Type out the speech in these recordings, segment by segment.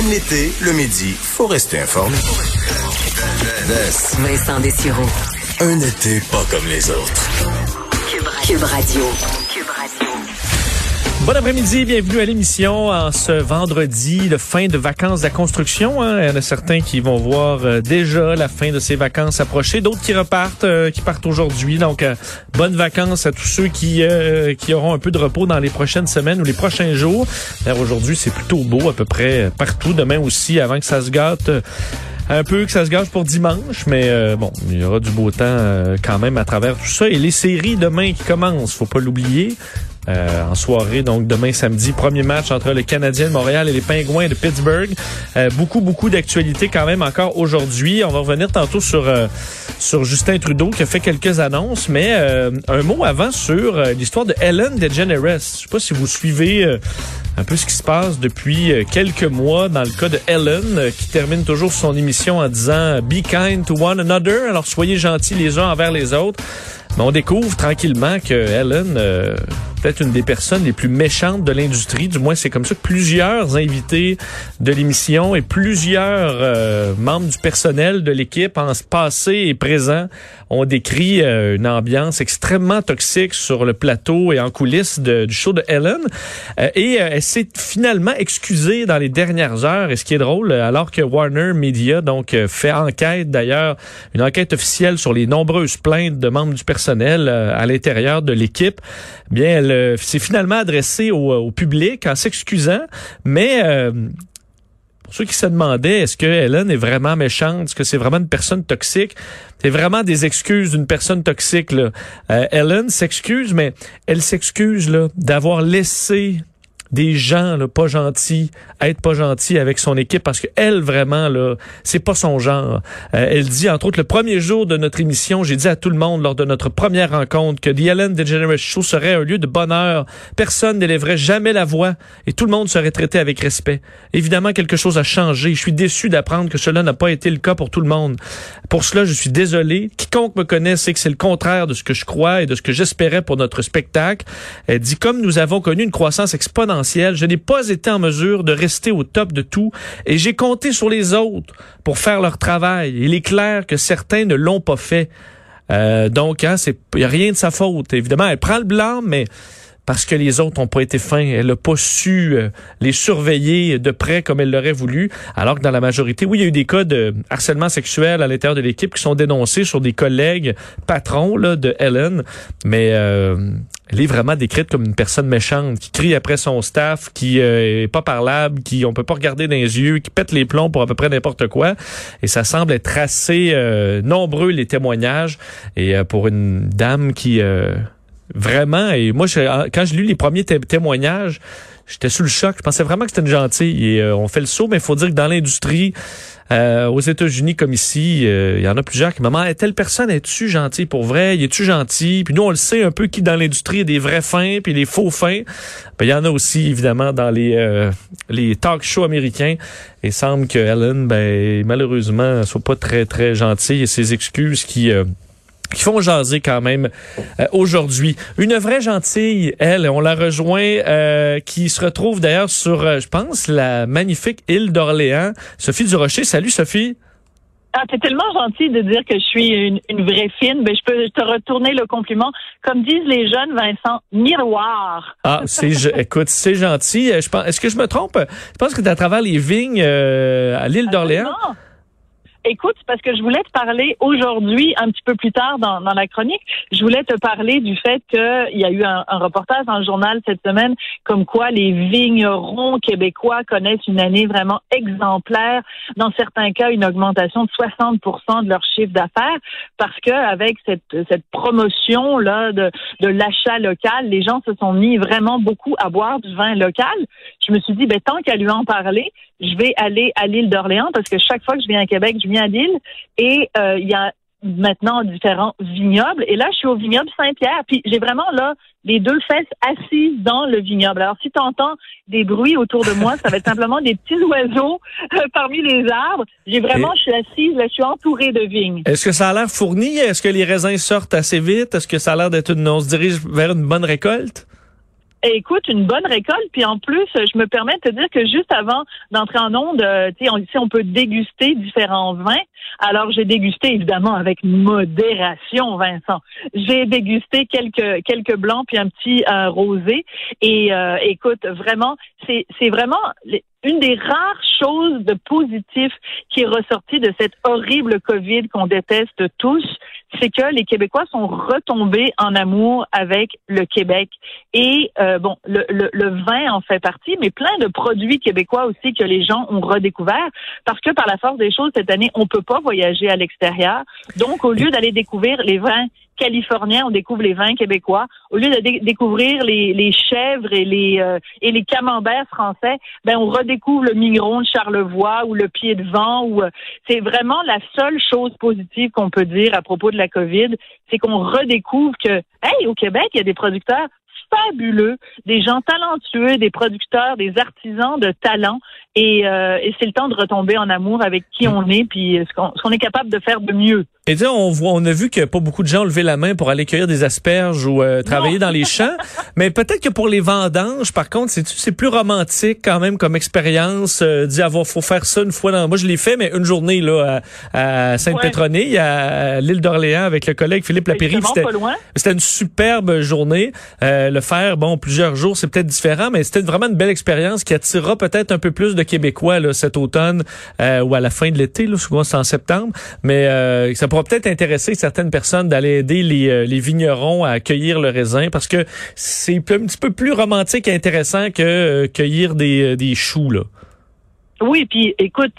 Même l'été, le midi, faut rester informé. Vincent Dessureau. Un été pas comme les autres. Cube Radio. Bon après-midi, bienvenue à l'émission en ce vendredi, le fin de vacances de la construction. Hein. Il y en a certains qui vont voir euh, déjà la fin de ces vacances approcher, d'autres qui repartent, euh, qui partent aujourd'hui. Donc, euh, bonnes vacances à tous ceux qui qui auront un peu de repos dans les prochaines semaines ou les prochains jours. Aujourd'hui, c'est plutôt beau à peu près partout. Demain aussi, avant que ça se gâte un peu que ça se gâche pour dimanche, mais bon, il y aura du beau temps quand même à travers tout ça. Et les séries demain qui commencent, faut pas l'oublier. Euh, en soirée, donc demain samedi, premier match entre le Canadien de Montréal et les Pingouins de Pittsburgh. Euh, beaucoup, beaucoup d'actualités quand même encore aujourd'hui. On va revenir tantôt sur euh, Justin Trudeau qui a fait quelques annonces, mais un mot avant sur l'histoire de Ellen DeGeneres. Je sais pas si vous suivez un peu ce qui se passe depuis quelques mois dans le cas de Ellen, qui termine toujours son émission en disant Be kind to one another. Alors soyez gentils les uns envers les autres. Mais on découvre tranquillement que Ellen, peut-être une des personnes les plus méchantes de l'industrie, du moins c'est comme ça que plusieurs invités de l'émission et plusieurs euh, membres du personnel de l'équipe en passé et présent ont décrit euh, une ambiance extrêmement toxique sur le plateau et en coulisses du show de Ellen. Euh, et elle s'est finalement excusée dans les dernières heures. Et ce qui est drôle, alors que Warner Media donc fait enquête d'ailleurs, une enquête officielle sur les nombreuses plaintes de membres du personnel euh, à l'intérieur de l'équipe, bien, elle euh, s'est finalement adressée au, public en s'excusant, mais euh, pour ceux qui se demandaient, est-ce que Helen est vraiment méchante, est-ce que c'est vraiment une personne toxique, c'est vraiment des excuses d'une personne toxique. Là. S'excuse, mais elle s'excuse là d'avoir laissé des gens là, pas gentils, être pas gentils avec son équipe parce que elle vraiment là, c'est pas son genre. Euh, elle dit entre autres le premier jour de notre émission, j'ai dit à tout le monde lors de notre première rencontre que The Ellen DeGeneres Show serait un lieu de bonheur. Personne n'élèverait jamais la voix et tout le monde serait traité avec respect. Évidemment, quelque chose a changé. Je suis déçu d'apprendre que cela n'a pas été le cas pour tout le monde. Pour cela, je suis désolé. Quiconque me connaît sait que c'est le contraire de ce que je crois et de ce que j'espérais pour notre spectacle. Elle dit comme nous avons connu une croissance exponentielle je n'ai pas été en mesure de rester au top de tout et j'ai compté sur les autres pour faire leur travail. Il est clair que certains ne l'ont pas fait. Euh, donc, hein, c'est y a rien de sa faute. Évidemment, elle prend le blanc, mais parce que les autres n'ont pas été fins. Elle n'a pas su euh, les surveiller de près comme elle l'aurait voulu. Alors que dans la majorité, oui, il y a eu des cas de harcèlement sexuel à l'intérieur de l'équipe qui sont dénoncés sur des collègues patrons là, de Ellen. Mais euh, elle est vraiment décrite comme une personne méchante qui crie après son staff, qui euh, est pas parlable, qui on peut pas regarder dans les yeux, qui pète les plombs pour à peu près n'importe quoi. Et ça semble être assez nombreux les témoignages. Et pour une dame qui Vraiment. Et moi, quand j'ai lu les premiers témoignages, j'étais sous le choc. Je pensais vraiment que c'était une gentille. Et euh, on fait le saut, mais il faut dire que dans l'industrie, euh, aux États-Unis comme ici, euh, il y en a plusieurs qui demandent telle personne est-tu gentil pour vrai, il est-tu gentil Puis nous on le sait un peu qui dans l'industrie a des vrais fins puis des faux fins. Ben, il y en a aussi évidemment dans les les talk shows américains. Et il semble que Ellen, ben malheureusement, soit pas très très gentille et ses excuses qui qui font jaser quand même euh, aujourd'hui. Une vraie gentille, elle, on la rejoint, euh, qui se retrouve d'ailleurs sur, euh, je pense, la magnifique île d'Orléans. Sophie Durocher. Salut Sophie. Ah, t'es tellement gentil de dire que je suis une, vraie fine. Ben, je peux te retourner le compliment. Comme disent les jeunes, Vincent, miroir. Ah, c'est, écoute, c'est gentil. Je pense, est-ce que je me trompe? Je pense que tu à travers les vignes à l'île d'Orléans. Écoute, parce que je voulais te parler aujourd'hui, un petit peu plus tard dans, la chronique, je voulais te parler du fait qu'il y a eu un, reportage dans le journal cette semaine comme quoi les vignerons québécois connaissent une année vraiment exemplaire, dans certains cas une augmentation de 60 de leur chiffre d'affaires, parce que avec cette, promotion là de, de l'achat local, les gens se sont mis vraiment beaucoup à boire du vin local. Je me suis dit, ben, tant qu'à lui en parler, je vais aller à l'île d'Orléans parce que chaque fois que je viens à Québec, je viens à l'île et euh, il y a maintenant différents vignobles. Et là, je suis au vignoble Saint-Pierre. Puis j'ai vraiment là les deux fesses assises dans le vignoble. Alors si tu entends des bruits autour de moi, ça va être simplement des petits oiseaux euh, parmi les arbres. J'ai vraiment, je suis assise, là, je suis entourée de vignes. Est-ce que ça a l'air fourni? Est-ce que les raisins sortent assez vite? Est-ce que ça a l'air d'être une, on se dirige vers une bonne récolte? Écoute, une bonne récolte. Puis en plus, je me permets de te dire que juste avant d'entrer en onde, euh, tu on, on peut déguster différents vins. Alors, j'ai dégusté évidemment avec modération, Vincent. J'ai dégusté quelques quelques blancs puis un petit euh, rosé. Et euh, écoute, vraiment, c'est c'est vraiment une des rares choses de positif qui est ressortie de cette horrible COVID qu'on déteste tous, c'est que les Québécois sont retombés en amour avec le Québec. Et euh, bon, le, le, le, vin en fait partie, mais plein de produits québécois aussi que les gens ont redécouvert parce que par la force des choses cette année, on peut pas voyager à l'extérieur. Donc, au lieu d'aller découvrir les vins californiens, on découvre les vins québécois. Au lieu de découvrir les, chèvres et les euh, et les camemberts français, ben on redécouvre le migron de Charlevoix ou le pied de vent. Ou euh, c'est vraiment la seule chose positive qu'on peut dire à propos de la COVID, c'est qu'on redécouvre que hey au Québec il y a des producteurs fabuleux, des gens talentueux, des producteurs, des artisans de talent. Et, euh, et c'est le temps de retomber en amour avec qui on est, puis ce qu'on est capable de faire de mieux. Et dire, on voit, on a vu que pas beaucoup de gens ont levé la main pour aller cueillir des asperges ou euh, travailler dans les champs. Mais peut-être que pour les vendanges, par contre, c'est plus romantique quand même comme expérience. Euh, dire, avoir, faut faire ça une fois dans. Moi, je l'ai fait, mais une journée là à, Sainte-Pétronille, à, l'île d'Orléans, avec le collègue Philippe Lapéry. C'était une superbe journée. Euh, le faire, bon, plusieurs jours, c'est peut-être différent, mais c'était vraiment une belle expérience qui attirera peut-être un peu plus de Québécois là, cet automne euh, ou à la fin de l'été. Là, souvent c'est en septembre, mais euh, ça peut-être intéresser certaines personnes d'aller aider les, euh, les, vignerons à cueillir le raisin parce que c'est un petit peu plus romantique et intéressant que euh, cueillir des, euh, des choux. Là. Oui, puis écoute,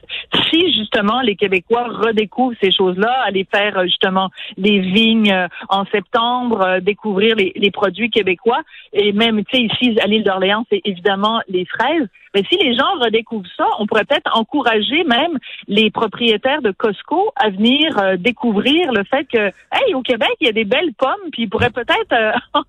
si justement les Québécois redécouvrent ces choses-là, aller faire justement les vignes en septembre, découvrir les, les, produits québécois, et même, tu sais, ici à l'île d'Orléans, c'est évidemment les fraises. Mais si les gens redécouvrent ça, on pourrait peut-être encourager même les propriétaires de Costco à venir euh, découvrir le fait que, hey, au Québec, il y a des belles pommes, puis ils pourraient peut-être euh,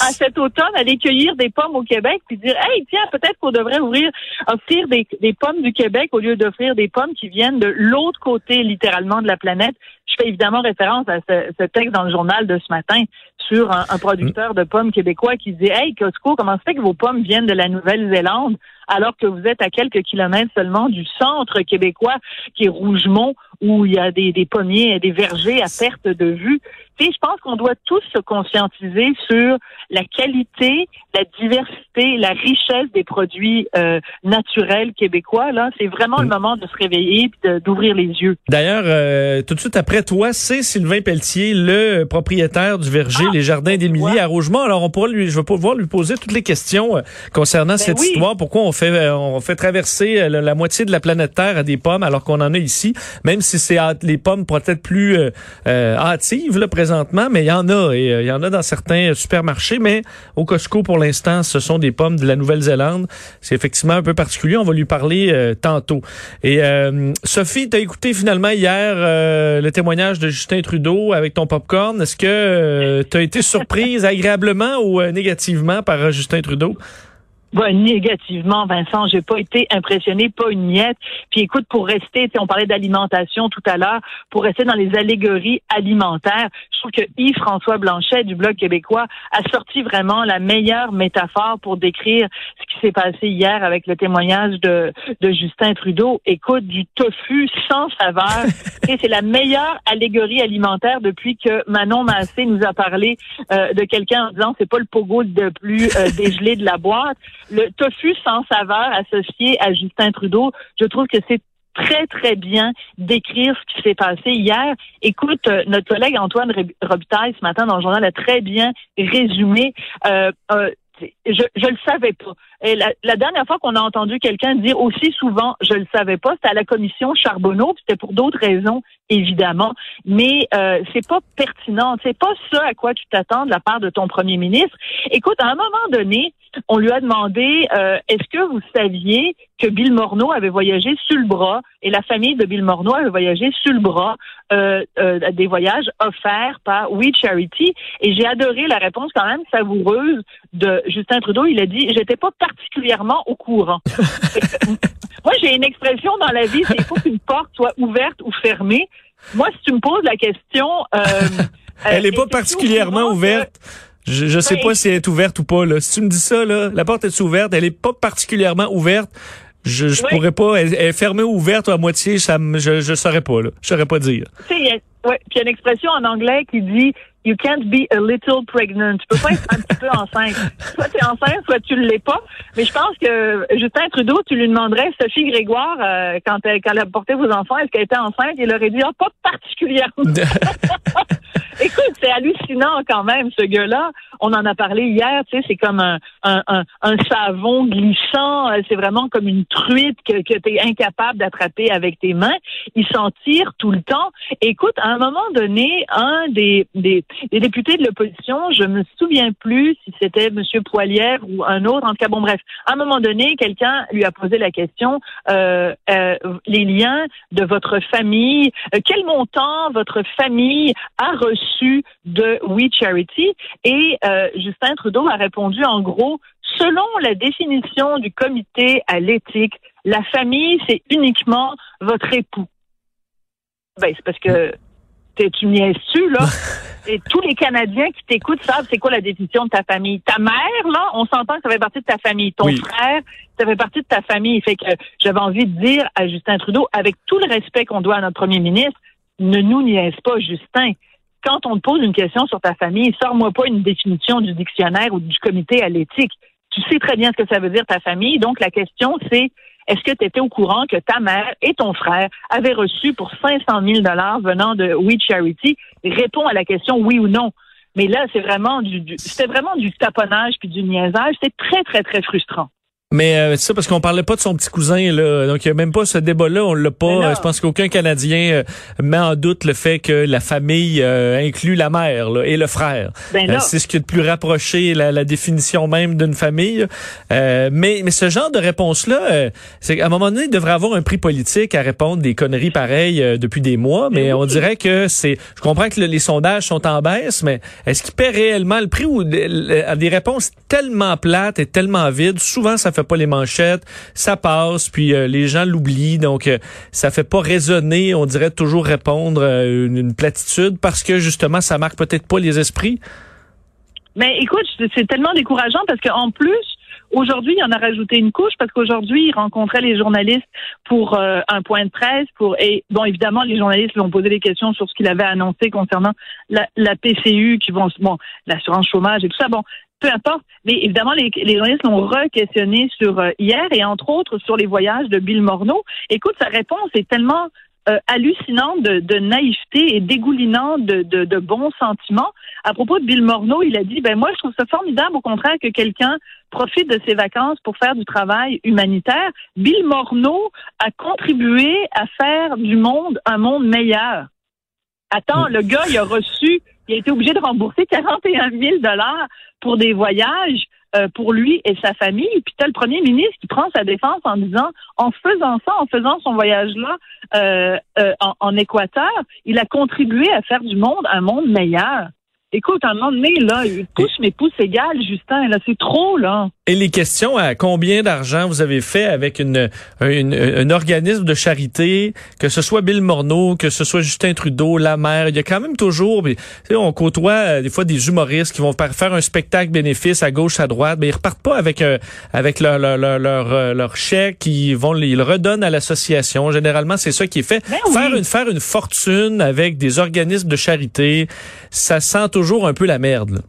à cet automne aller cueillir des pommes au Québec, puis dire, hey, tiens, peut-être qu'on devrait ouvrir, offrir des, pommes du Québec au lieu d'offrir des pommes qui viennent de l'autre côté, littéralement, de la planète. Je fais évidemment référence à ce, texte dans le journal de ce matin sur un, producteur de pommes québécois qui dit Hey, Costco, comment se fait que vos pommes viennent de la Nouvelle-Zélande? Alors que vous êtes à quelques kilomètres seulement du centre québécois qui est Rougemont, où il y a des, des pommiers et des vergers à perte de vue. Tu je pense qu'on doit tous se conscientiser sur la qualité, la diversité, la richesse des produits euh, naturels québécois. Là, c'est vraiment le mm. moment de se réveiller et d'ouvrir les yeux. D'ailleurs, euh, tout de suite après toi, c'est Sylvain Pelletier, le propriétaire du verger ah, Les Jardins d'Émilie à Rougemont. Alors, on pourra lui, je vais pouvoir lui poser toutes les questions euh, concernant ben cette histoire. Pourquoi on fait, on fait traverser la, moitié de la planète Terre à des pommes alors qu'on en a ici, même si c'est les pommes peut-être plus hâtives là, présentement, mais il y en a et il y en a dans certains supermarchés. Mais au Costco, pour l'instant, ce sont des pommes de la Nouvelle-Zélande. C'est effectivement un peu particulier. On va lui parler euh, tantôt. Et euh, Sophie, tu as écouté finalement hier euh, le témoignage de Justin Trudeau avec ton popcorn. Est-ce que tu as été surprise agréablement ou négativement par Justin Trudeau? Ben, négativement, Vincent, j'ai pas été impressionné, pas une miette. Puis écoute, pour rester, on parlait d'alimentation tout à l'heure, pour rester dans les allégories alimentaires, je trouve que Yves-François Blanchet du Bloc québécois a sorti vraiment la meilleure métaphore pour décrire ce qui s'est passé hier avec le témoignage de, de Justin Trudeau. Écoute, du tofu sans saveur. Et c'est la meilleure allégorie alimentaire depuis que Manon Massé nous a parlé euh, de quelqu'un en disant c'est pas le pogo de plus euh, dégelé de la boîte le tofu sans saveur associé à Justin Trudeau, je trouve que c'est très, très bien décrire ce qui s'est passé hier. Écoute, euh, notre collègue Antoine Robitaille, ce matin, dans le journal, a très bien résumé. Euh, euh, je je le savais pas. Et la, la dernière fois qu'on a entendu quelqu'un dire aussi souvent je le savais pas, c'était à la commission Charbonneau, c'était pour d'autres raisons évidemment, mais euh, c'est pas pertinent, c'est pas ça à quoi tu t'attends de la part de ton premier ministre. Écoute, à un moment donné, on lui a demandé euh, est-ce que vous saviez que Bill Morneau avait voyagé sur le bras et la famille de Bill Morneau avait voyagé sur le bras euh, euh, des voyages offerts par We Charity? Et j'ai adoré la réponse quand même savoureuse de Justin Trudeau. Il a dit j'étais pas particulièrement au courant. Moi, j'ai une expression dans la vie, c'est il faut qu'une porte soit ouverte ou fermée. Moi, si tu me poses la question, elle n'est pas particulièrement ouverte? Je, je sais Ben, pas si elle est ouverte ou pas. Là. Si tu me dis ça, là, la porte est ouverte, elle est pas particulièrement ouverte. Je, je Oui. pourrais pas. Elle, elle est fermée ou ouverte ou à moitié, ça je, je saurais pas. Là. Je saurais pas dire. Tu sais, ouais, il y a une expression en anglais qui dit You can't be a little pregnant. Tu peux pas être un petit peu enceinte. Soit tu es enceinte, soit tu ne l'es pas. Mais je pense que Justin Trudeau, tu lui demanderais, Sophie Grégoire, euh, quand, elle, quand elle a porté vos enfants, est-ce qu'elle était enceinte? Il aurait dit, ah, pas particulièrement. Écoute, c'est hallucinant quand même, ce gars-là. On en a parlé hier, tu sais, c'est comme un, un, savon glissant. euh, C'est vraiment comme une truite que, que tu es incapable d'attraper avec tes mains. Il s'en tire tout le temps. Écoute, à un moment donné, un des, des, députés de l'opposition, je me souviens plus si c'était M. Poilière ou un autre, en tout cas, bon, bref, à un moment donné, quelqu'un lui a posé la question, euh, euh, les liens de votre famille, quel montant votre famille a reçu de We Charity et euh, Justin Trudeau a répondu en gros selon la définition du comité à l'éthique, la famille c'est uniquement votre époux. Ben c'est parce que t'es tu niaises-tu là? Et tous les Canadiens qui t'écoutent savent c'est quoi la définition de ta famille. Ta mère là, on s'entend que ça fait partie de ta famille. Ton Oui. frère, ça fait partie de ta famille. Fait que j'avais envie de dire à Justin Trudeau, avec tout le respect qu'on doit à notre premier ministre, ne nous niaise pas, Justin. Quand on te pose une question sur ta famille, sors-moi pas une définition du dictionnaire ou du comité à l'éthique. Tu sais très bien ce que ça veut dire ta famille. Donc la question c'est est-ce que tu étais au courant que ta mère et ton frère avaient reçu pour 500 000 dollars venant de We Charity? Réponds à la question oui ou non. Mais là, c'est vraiment du, du- c'était vraiment du taponnage puis du niaisage. C'est très très très frustrant. Mais euh, c'est ça parce qu'on parlait pas de son petit cousin là, donc il y a même pas ce débat-là, on l'a pas. Je pense qu'aucun Canadien euh, met en doute le fait que la famille euh, inclut la mère là, et le frère. Ben Euh, c'est ce qui est le plus rapproché la, la définition même d'une famille. Euh, mais mais ce genre de réponse là, c'est qu'à un moment donné, il devrait avoir un prix politique à répondre des conneries pareilles euh, depuis des mois. Mais Mais on dirait que c'est. Je comprends que le- les sondages sont en baisse, mais est-ce qu'il paie réellement le prix ou des réponses tellement plates et tellement vides? Souvent, ça fait pas les manchettes, ça passe, puis euh, les gens l'oublient. Donc, euh, ça fait pas résonner. On dirait toujours répondre euh, une, platitude parce que justement, ça marque peut-être pas les esprits. Mais écoute, c'est- tellement décourageant parce qu'en plus, aujourd'hui, il en a rajouté une couche parce qu'aujourd'hui, il rencontrait les journalistes pour euh, un point de presse. Pour et bon, évidemment, les journalistes ont posé des questions sur ce qu'il avait annoncé concernant la, la PCU, qui vont bon, l'assurance chômage et tout ça. Bon, peu importe. Mais évidemment, les, les journalistes l'ont re-questionné sur euh, hier et entre autres sur les voyages de Bill Morneau. Écoute, sa réponse est tellement euh, hallucinante de, de naïveté et dégoulinante de, de, de bons sentiments. À propos de Bill Morneau, il a dit, ben moi, je trouve ça formidable, au contraire, que quelqu'un profite de ses vacances pour faire du travail humanitaire. Bill Morneau a contribué à faire du monde un monde meilleur. Attends, le gars, il a reçu, il a été obligé de rembourser 41 000 dollars pour des voyages euh, pour lui et sa famille. Puis tu as le premier ministre qui prend sa défense en disant, en faisant ça, en faisant son voyage-là euh, euh, en, en Équateur, il a contribué à faire du monde un monde meilleur. Écoute, un moment donné, là, il pousse mes pouces égales, Justin, là, c'est trop, là. Et les questions à combien d'argent vous avez fait avec une, une- un organisme de charité, que ce soit Bill Morneau, que ce soit Justin Trudeau, la mère, il y a quand même toujours, mais, tu sais, on côtoie euh, des fois des humoristes qui vont faire un spectacle bénéfice à gauche, à droite, mais ils repartent pas avec euh, avec leur leur leur leur, euh, leur chèque, ils vont ils le redonnent à l'association. Généralement, c'est ça qui est fait. Ben oui. Faire une faire une fortune avec des organismes de charité, ça sent toujours un peu la merde. là.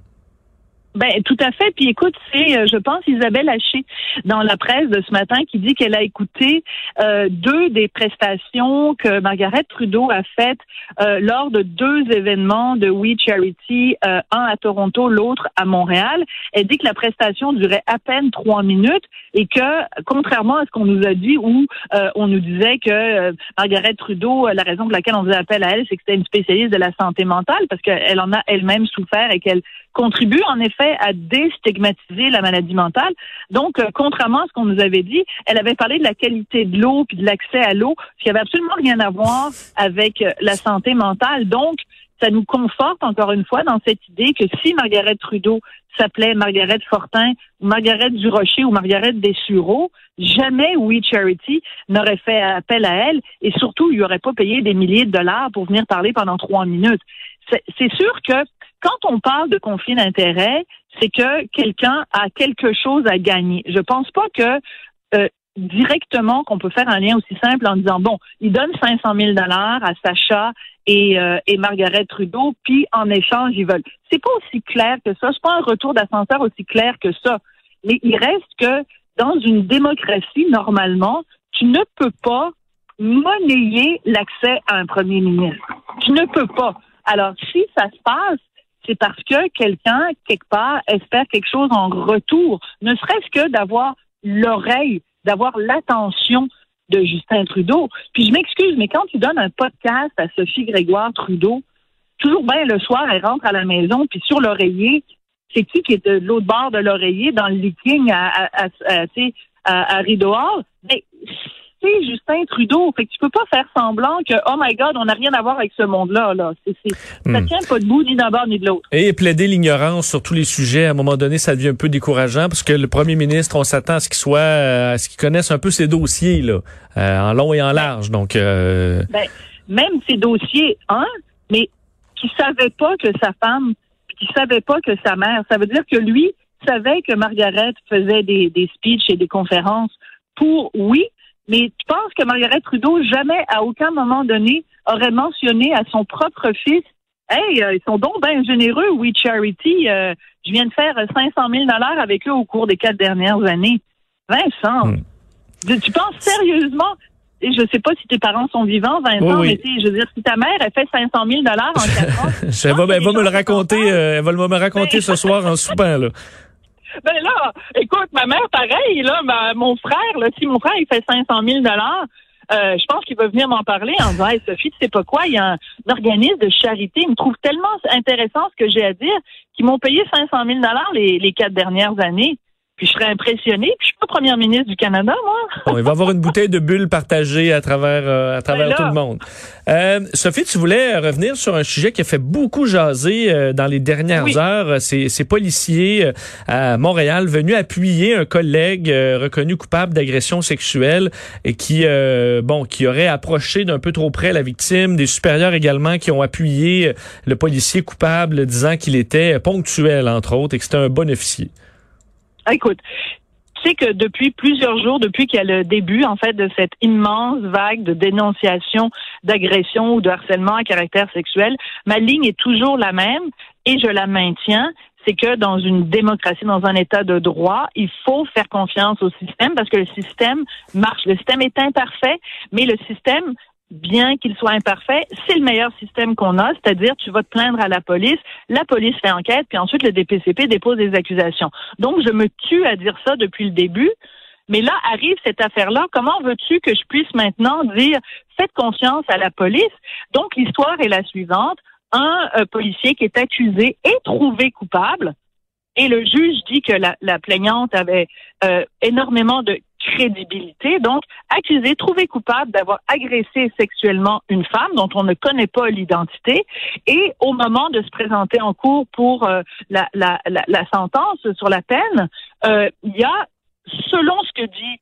Ben tout à fait. Puis écoute, c'est, euh, je pense, Isabelle Haché dans la presse de ce matin qui dit qu'elle a écouté euh, deux des prestations que Margaret Trudeau a faites euh, lors de deux événements de We Charity, euh, un à Toronto, l'autre à Montréal. Elle dit que la prestation durait à peine trois minutes et que, contrairement à ce qu'on nous a dit, où euh, on nous disait que euh, Margaret Trudeau, la raison pour laquelle on faisait appel à elle, c'est que c'était une spécialiste de la santé mentale parce qu'elle en a elle-même souffert et qu'elle contribue en effet à déstigmatiser la maladie mentale. Donc, euh, contrairement à ce qu'on nous avait dit, elle avait parlé de la qualité de l'eau puis de l'accès à l'eau, ce qui avait absolument rien à voir avec euh, la santé mentale. Donc, ça nous conforte encore une fois dans cette idée que si Margaret Trudeau s'appelait Margaret Fortin, ou Margaret Durocher ou Margaret Dessureau, jamais We Charity n'aurait fait appel à elle et surtout, il n'aurait pas payé des milliers de dollars pour venir parler pendant trois minutes. C'est sûr que quand on parle de conflit d'intérêts, c'est que quelqu'un a quelque chose à gagner. Je pense pas que euh, directement qu'on peut faire un lien aussi simple en disant bon, il donne 500 000 dollars à Sacha et, euh, et Margaret Trudeau, puis en échange ils veulent. C'est pas aussi clair que ça. C'est pas un retour d'ascenseur aussi clair que ça. Mais il reste que dans une démocratie normalement, tu ne peux pas monnayer l'accès à un premier ministre. Tu ne peux pas. Alors si ça se passe, c'est parce que quelqu'un, quelque part, espère quelque chose en retour, ne serait-ce que d'avoir l'oreille d'avoir l'attention de Justin Trudeau. Puis je m'excuse, mais quand tu donnes un podcast à Sophie Grégoire Trudeau, toujours bien le soir, elle rentre à la maison, puis sur l'oreiller, c'est qui qui est de l'autre bord de l'oreiller dans le leaking à, à, Rideau? Ben, c'est Justin Trudeau. Fait que tu peux pas faire semblant que, oh my God, on n'a rien à voir avec ce monde-là. Là. C'est, Ça Hmm. tient pas debout ni d'un bord ni de l'autre. Et plaider l'ignorance sur tous les sujets, à un moment donné, ça devient un peu décourageant parce que le premier ministre, on s'attend à ce qu'il soit, euh, à ce qu'il connaisse un peu ses dossiers, là, euh, en long et en large. Donc, euh, Ben, même ces dossiers, un, mais qui savait pas que sa femme, qui savait pas que sa mère, ça veut dire que lui savait que Margaret faisait des, des speeches et des conférences pour, oui, mais tu penses que Margaret Trudeau jamais, à aucun moment donné, aurait mentionné à son propre fils, hey, euh, ils sont donc bien généreux, We Charity, euh, je viens de faire 500 000 dollars avec eux au cours des quatre dernières années. Vincent, Hmm. tu, tu penses sérieusement et je sais pas si tes parents sont vivants, Vincent, Oui, oui. mais je veux dire, si ta mère, elle fait 500 000 dollars en quatre ans, elle va, elle va me le raconter, euh, elle va me le raconter ce soir en soupant, là. Ben là, écoute, ma mère, pareil, là, mon frère, là, si mon frère, il fait 500 000 dollars, euh, je pense qu'il va venir m'en parler en disant, hey, Sophie, tu sais pas quoi, il y a un, organisme de charité, il me trouve tellement intéressant ce que j'ai à dire, qu'ils m'ont payé 500 000 dollars les quatre dernières années. Puis je serais impressionnée. Puis je suis pas première ministre du Canada, moi. Bon, il va y avoir une bouteille de bulles partagée à travers euh, à travers Ben là. tout le monde. Euh, Sophie, tu voulais revenir sur un sujet qui a fait beaucoup jaser euh, dans les dernières Oui. heures. Ces, ces policiers euh, à Montréal venus appuyer un collègue euh, reconnu coupable d'agression sexuelle et qui euh, bon qui aurait approché d'un peu trop près la victime. Des supérieurs également qui ont appuyé euh, le policier coupable, disant qu'il était ponctuel entre autres et que c'était un bon officier. Ah, Écoute, tu sais que depuis plusieurs jours, depuis qu'il y a le début, en fait, de cette immense vague de dénonciation d'agression ou de harcèlement à caractère sexuel, ma ligne est toujours la même et je la maintiens. C'est que dans une démocratie, dans un état de droit, il faut faire confiance au système parce que le système marche. Le système est imparfait, mais le système bien qu'il soit imparfait, c'est le meilleur système qu'on a, c'est-à-dire tu vas te plaindre à la police, la police fait enquête, puis ensuite le DPCP dépose des accusations. Donc je me tue à dire ça depuis le début, mais là arrive cette affaire-là, comment veux-tu que je puisse maintenant dire faites confiance à la police? Donc l'histoire est la suivante, un euh, policier qui est accusé est trouvé coupable, et le juge dit que la, la plaignante avait euh, énormément de crédibilité, donc accusé, trouvé coupable d'avoir agressé sexuellement une femme dont on ne connaît pas l'identité, et au moment de se présenter en cours pour euh, la, la, la, la sentence sur la peine, euh, il y a, selon ce que dit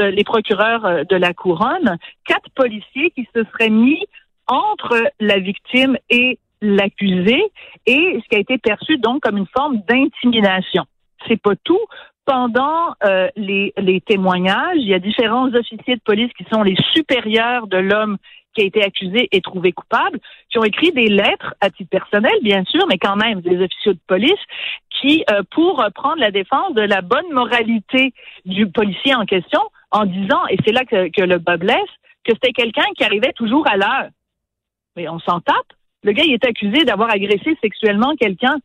euh, les procureurs de la couronne, quatre policiers qui se seraient mis entre la victime et l'accusé et ce qui a été perçu donc comme une forme d'intimidation. C'est pas tout. Pendant euh, les, les témoignages, il y a différents officiers de police qui sont les supérieurs de l'homme qui a été accusé et trouvé coupable, qui ont écrit des lettres à titre personnel, bien sûr, mais quand même des officiers de police, qui, euh, pour prendre la défense de la bonne moralité du policier en question, en disant, et c'est là que, que le bas blesse, que c'était quelqu'un qui arrivait toujours à l'heure. Mais on s'en tape. Le gars, il est accusé d'avoir agressé sexuellement quelqu'un.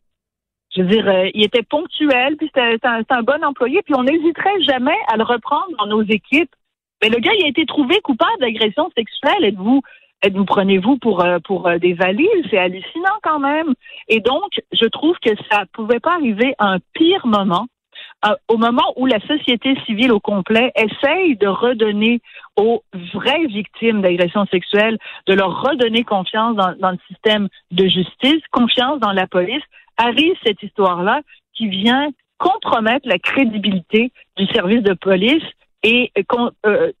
Je veux dire, euh, il était ponctuel, puis c'était un, un bon employé, puis on n'hésiterait jamais à le reprendre dans nos équipes. Mais le gars, il a été trouvé coupable d'agression sexuelle. Êtes-vous, êtes-vous prenez-vous pour euh, pour euh, des valises? C'est hallucinant quand même. Et donc, je trouve que ça pouvait pas arriver à un pire moment, euh, au moment où la société civile au complet essaye de redonner aux vraies victimes d'agression sexuelle, de leur redonner confiance dans le système de justice, confiance dans la police, arrive cette histoire-là qui vient compromettre la crédibilité du service de police et euh,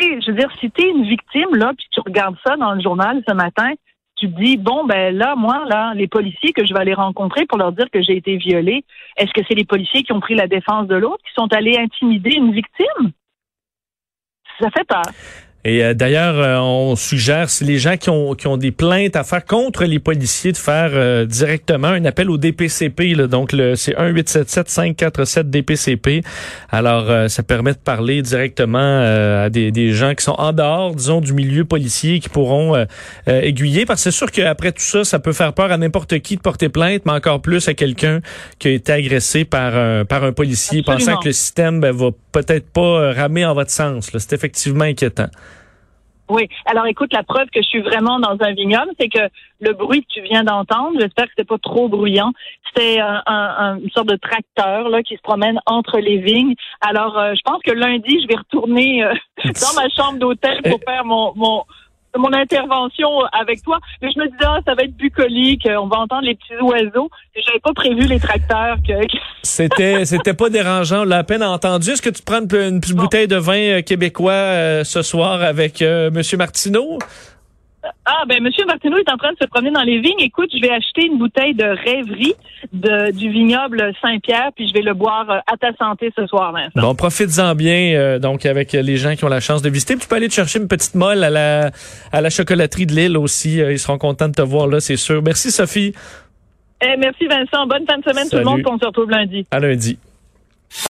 je veux dire, si tu es une victime là, puis tu regardes ça dans le journal ce matin, tu te dis, bon, ben là, moi, là, les policiers que je vais aller rencontrer pour leur dire que j'ai été violée, est-ce que c'est les policiers qui ont pris la défense de l'autre, qui sont allés intimider une victime? Ça fait peur. Et euh, d'ailleurs, euh, on suggère, si les gens qui ont, qui ont des plaintes à faire contre les policiers, de faire euh, directement un appel au DPCP. Là, donc, le, c'est 1-877-547-DPCP. Alors, ça permet de parler directement à des, des, gens qui sont en dehors, disons, du milieu policier, qui pourront aiguiller. Parce que c'est sûr qu'après tout ça, ça peut faire peur à n'importe qui de porter plainte, mais encore plus à quelqu'un qui a été agressé par un, par un policier, Absolument. pensant que le système ben, va peut-être pas ramer en votre sens. là. C'est effectivement inquiétant. Oui. Alors écoute, la preuve que je suis vraiment dans un vignoble, c'est que le bruit que tu viens d'entendre, j'espère que c'est pas trop bruyant, c'était un, un- une sorte de tracteur là qui se promène entre les vignes. Alors euh, je pense que lundi, je vais retourner euh, dans ma chambre d'hôtel pour faire mon mon mon intervention avec toi. Mais je me disais, ah, ça va être bucolique, euh, on va entendre les petits oiseaux. J'avais pas prévu les tracteurs que, C'était, c'était pas dérangeant. On l'a à peine entendu. Est-ce que tu prends une, une petite Bon. bouteille de vin euh, québécois euh, ce soir avec euh, Monsieur Martineau? Ah, ben, Monsieur Martineau est en train de se promener dans les vignes. Écoute, je vais acheter une bouteille de rêverie de, du vignoble Saint-Pierre, puis je vais le boire euh, à ta santé ce soir, Vincent. Bon, profites-en bien, euh, donc, avec les gens qui ont la chance de visiter. Puis tu peux aller te chercher une petite molle à la, à la chocolaterie de Lille aussi. Euh, ils seront contents de te voir là, c'est sûr. Merci, Sophie. Eh, merci, Vincent. Bonne fin de semaine, tout le monde, qu'on se retrouve lundi. À lundi.